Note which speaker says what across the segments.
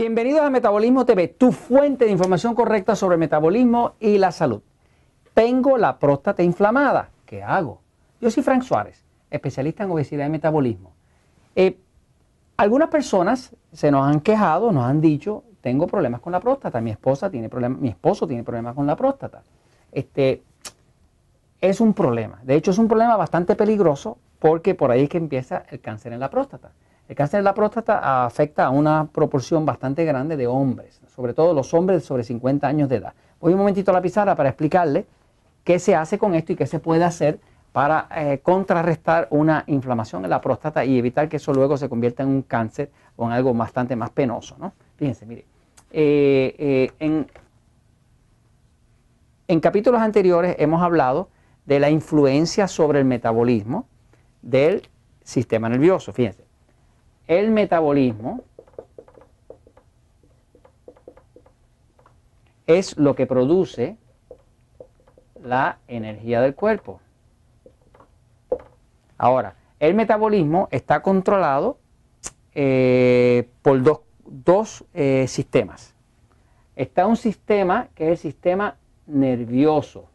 Speaker 1: Bienvenidos a Metabolismo TV, tu fuente de información correcta sobre metabolismo y la salud. Tengo la próstata inflamada. ¿Qué hago? Yo soy Frank Suárez, especialista en obesidad y metabolismo. Eh, algunas personas se nos han quejado, nos han dicho, tengo problemas con la próstata, mi esposa tiene problemas, mi esposo tiene problemas con la próstata. Este es un problema. De hecho, es un problema bastante peligroso porque por ahí es que empieza el cáncer en la próstata. El cáncer de la próstata afecta a una proporción bastante grande de hombres, sobre todo los hombres sobre 50 años de edad. Voy un momentito a la pizarra para explicarle qué se hace con esto y qué se puede hacer para eh, contrarrestar una inflamación en la próstata y evitar que eso luego se convierta en un cáncer o en algo bastante más penoso. ¿no? Fíjense, mire, eh, eh, en, en capítulos anteriores hemos hablado de la influencia sobre el metabolismo del sistema nervioso. Fíjense, el metabolismo es lo que produce la energía del cuerpo. Ahora, el metabolismo está controlado eh, por dos, eh, sistemas. Está un sistema que es el sistema nervioso.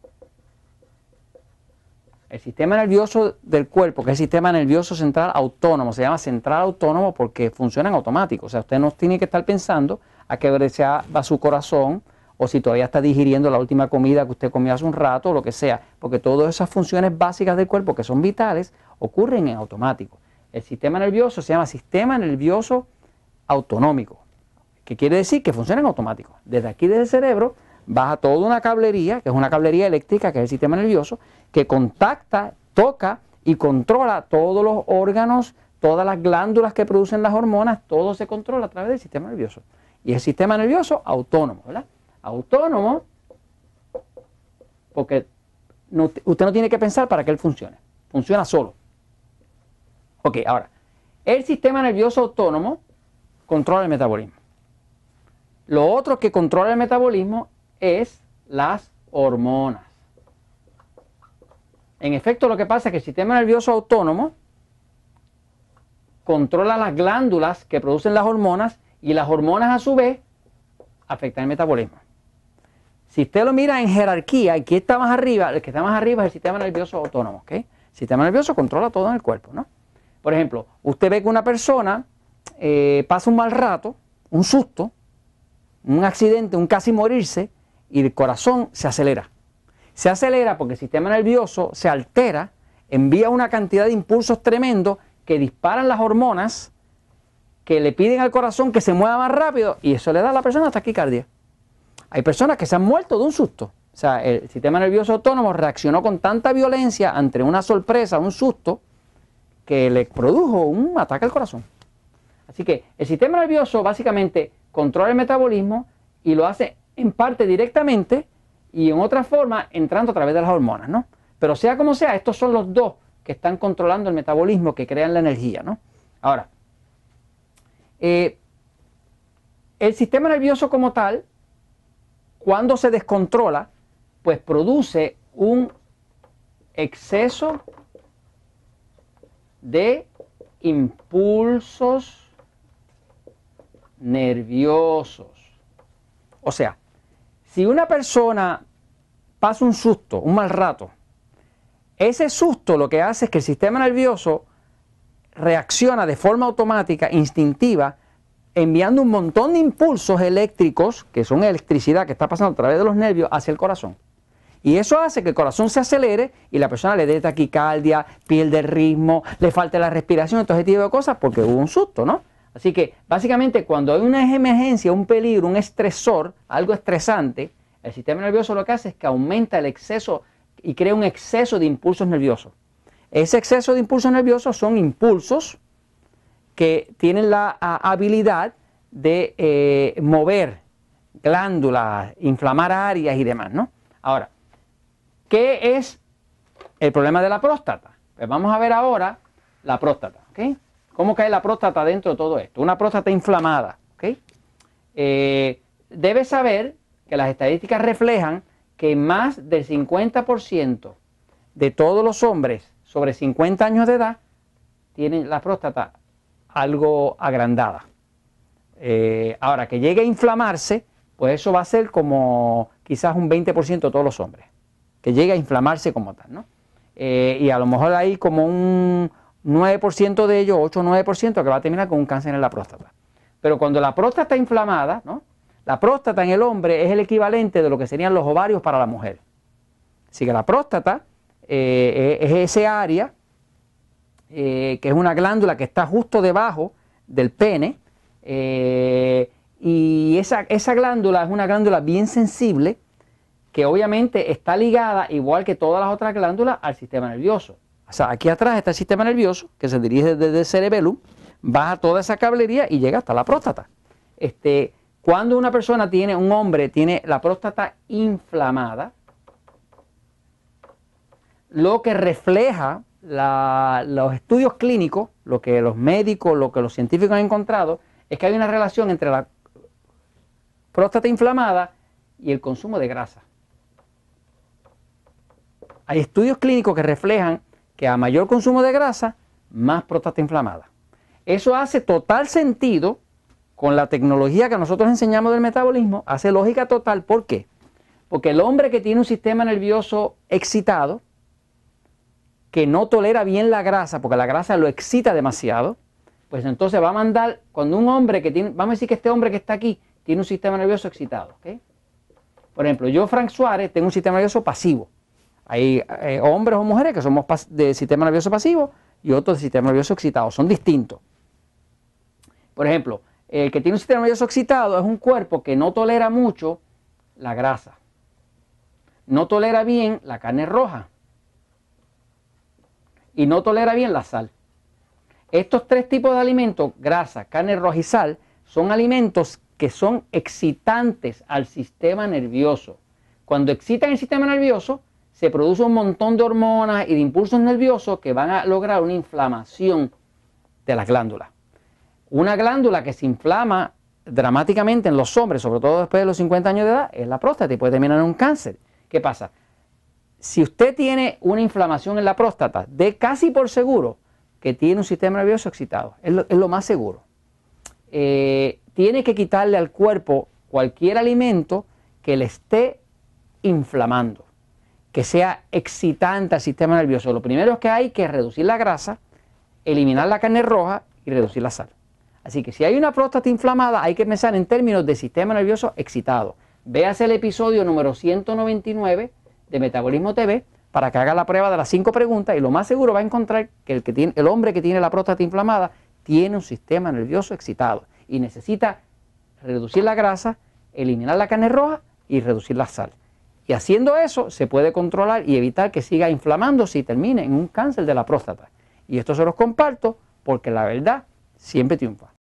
Speaker 1: El sistema nervioso del cuerpo, que es el sistema nervioso central autónomo, se llama central autónomo porque funciona en automático. O sea, usted no tiene que estar pensando a qué velocidad va su corazón o si todavía está digiriendo la última comida que usted comió hace un rato o lo que sea, porque todas esas funciones básicas del cuerpo que son vitales ocurren en automático. El sistema nervioso se llama sistema nervioso autonómico, que quiere decir que funciona en automático. Desde aquí, desde el cerebro, baja toda una cablería, que es una cablería eléctrica, que es el sistema nervioso, que contacta, toca y controla todos los órganos, todas las glándulas que producen las hormonas, todo se controla a través del sistema nervioso. Y el sistema nervioso autónomo, ¿verdad? Autónomo, porque usted no tiene que pensar para que él funcione, funciona solo. Ok, ahora, el sistema nervioso autónomo controla el metabolismo. Lo otro que controla el metabolismo es las hormonas. En efecto, lo que pasa es que el sistema nervioso autónomo controla las glándulas que producen las hormonas y las hormonas a su vez afectan el metabolismo. Si usted lo mira en jerarquía, aquí está más arriba, el que está más arriba es el sistema nervioso autónomo. ¿okay? El sistema nervioso controla todo en el cuerpo. ¿no? Por ejemplo, usted ve que una persona eh, pasa un mal rato, un susto, un accidente, un casi morirse, y el corazón se acelera. Se acelera porque el sistema nervioso se altera, envía una cantidad de impulsos tremendos que disparan las hormonas que le piden al corazón que se mueva más rápido y eso le da a la persona taquicardia. Hay personas que se han muerto de un susto. O sea, el sistema nervioso autónomo reaccionó con tanta violencia ante una sorpresa, un susto, que le produjo un ataque al corazón. Así que el sistema nervioso básicamente controla el metabolismo y lo hace en parte directamente y en otra forma entrando a través de las hormonas, ¿no? Pero sea como sea, estos son los dos que están controlando el metabolismo, que crean la energía, ¿no? Ahora, eh, el sistema nervioso como tal, cuando se descontrola, pues produce un exceso de impulsos nerviosos. O sea, si una persona pasa un susto, un mal rato, ese susto lo que hace es que el sistema nervioso reacciona de forma automática, instintiva, enviando un montón de impulsos eléctricos, que son electricidad que está pasando a través de los nervios, hacia el corazón. Y eso hace que el corazón se acelere y la persona le dé taquicardia, pierde el ritmo, le falte la respiración, todo ese tipo de cosas, porque hubo un susto, ¿no? Así que básicamente cuando hay una emergencia, un peligro, un estresor, algo estresante, el sistema nervioso lo que hace es que aumenta el exceso y crea un exceso de impulsos nerviosos. Ese exceso de impulsos nerviosos son impulsos que tienen la habilidad de eh, mover glándulas, inflamar áreas y demás, ¿no? Ahora, ¿qué es el problema de la próstata? Pues vamos a ver ahora la próstata, ¿ok? ¿Cómo cae la próstata dentro de todo esto? Una próstata inflamada. ¿okay? Eh, debes saber que las estadísticas reflejan que más del 50% de todos los hombres sobre 50 años de edad tienen la próstata algo agrandada. Eh, ahora, que llegue a inflamarse, pues eso va a ser como quizás un 20% de todos los hombres, que llegue a inflamarse como tal, ¿no? Eh, y a lo mejor hay como un 9% de ellos, 8 o 9% que va a terminar con un cáncer en la próstata. Pero cuando la próstata está inflamada, ¿no? La próstata en el hombre es el equivalente de lo que serían los ovarios para la mujer. Así que la próstata eh, es ese área que es una glándula que está justo debajo del pene, eh, y esa, esa glándula es una glándula bien sensible que obviamente está ligada, igual que todas las otras glándulas, al sistema nervioso. O sea, aquí atrás está el sistema nervioso que se dirige desde el cerebelo, baja toda esa cablería y llega hasta la próstata. Este, cuando una persona tiene, un hombre tiene la próstata inflamada, lo que refleja los estudios clínicos, lo que los médicos, lo que los científicos han encontrado, es que hay una relación entre la próstata inflamada y el consumo de grasa. Hay estudios clínicos que reflejan que a mayor consumo de grasa, más próstata inflamada. Eso hace total sentido con la tecnología que nosotros enseñamos del metabolismo, hace lógica total. ¿Por qué? Porque el hombre que tiene un sistema nervioso excitado, que no tolera bien la grasa, porque la grasa lo excita demasiado, pues entonces va a mandar, cuando un hombre que tiene, vamos a decir que este hombre que está aquí tiene un sistema nervioso excitado, Por ejemplo, yo, Frank Suárez, tengo un sistema nervioso pasivo. Hay eh, hombres o mujeres que somos de sistema nervioso pasivo y otros de sistema nervioso excitado, son distintos. Por ejemplo, el que tiene un sistema nervioso excitado es un cuerpo que no tolera mucho la grasa, no tolera bien la carne roja y no tolera bien la sal. Estos tres tipos de alimentos, grasa, carne roja y sal, son alimentos que son excitantes al sistema nervioso. Cuando excitan el sistema nervioso, se produce un montón de hormonas y de impulsos nerviosos que van a lograr una inflamación de las glándulas. Una glándula que se inflama dramáticamente en los hombres, sobre todo después de los 50 años de edad, es la próstata y puede terminar en un cáncer. ¿Qué pasa? Si usted tiene una inflamación en la próstata, de casi por seguro que tiene un sistema nervioso excitado. Es lo, más seguro. Eh, tiene que quitarle al cuerpo cualquier alimento que le esté inflamando, que sea excitante al sistema nervioso. Lo primero es que hay que reducir la grasa, eliminar la carne roja y reducir la sal. Así que si hay una próstata inflamada, hay que pensar en términos de sistema nervioso excitado. Véase el episodio número 199 de Metabolismo TV para que haga la prueba de las cinco preguntas y lo más seguro va a encontrar que el, el hombre que tiene la próstata inflamada tiene un sistema nervioso excitado y necesita reducir la grasa, eliminar la carne roja y reducir la sal. Y haciendo eso se puede controlar y evitar que siga inflamándose y termine en un cáncer de la próstata. Y esto se los comparto porque la verdad siempre triunfa.